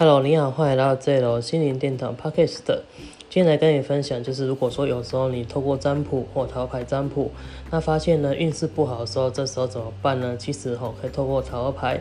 Hello，你好，欢迎来到这楼心灵殿堂 Podcast。今天来跟你分享，就是如果说有时候你透过占卜或桃牌占卜，那发现呢运势不好的时候，这时候怎么办呢？其实吼，可以透过桃牌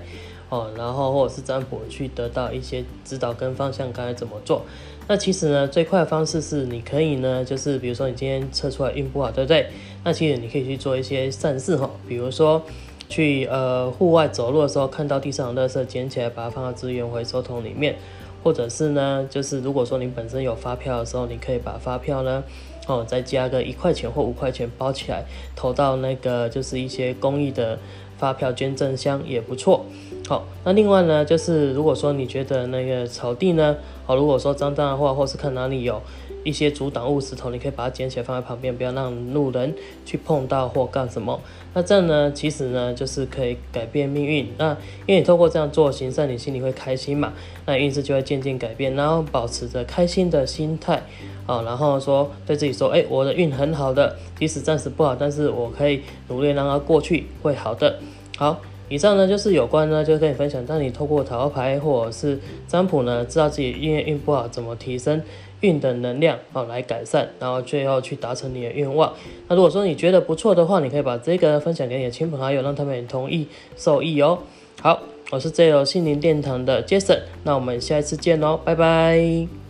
哦，然后或者是占卜去得到一些指导跟方向，该怎么做。那其实呢，最快的方式是你可以呢，就是比如说你今天测出来运不好，对不对？那其实你可以去做一些善事哈，比如说。去呃户外走路的时候，看到地上的垃圾，捡起来把它放到资源回收桶里面，或者是呢，就是如果说你本身有发票的时候，你可以把发票呢，哦再加个一块钱或五块钱包起来，投到那个就是一些公益的发票捐赠箱也不错。好，那另外呢，就是如果说你觉得那个草地呢，哦如果说脏脏的话，或是看哪里有。一些阻挡物石头，你可以把它捡起来放在旁边，不要让路人去碰到或干什么。那这样呢，其实呢，就是可以改变命运。那因为你透过这样做行善，你心里会开心嘛，那运势就会渐渐改变。然后保持着开心的心态啊，然后说对自己说，哎，我的运很好的，即使暂时不好，但是我可以努力让它过去，会好的。好，以上呢就是有关呢，就跟你分享，当你透过塔罗牌或者是占卜呢，知道自己因为运不好怎么提升。运的能量哦来改善，然后最后去达成你的愿望。那如果说你觉得不错的话，你可以把这个分享给你的亲朋好友，让他们也同意受益哦。好，我是 J 楼心灵殿堂的 Jason，那我们下一次见喽，拜拜。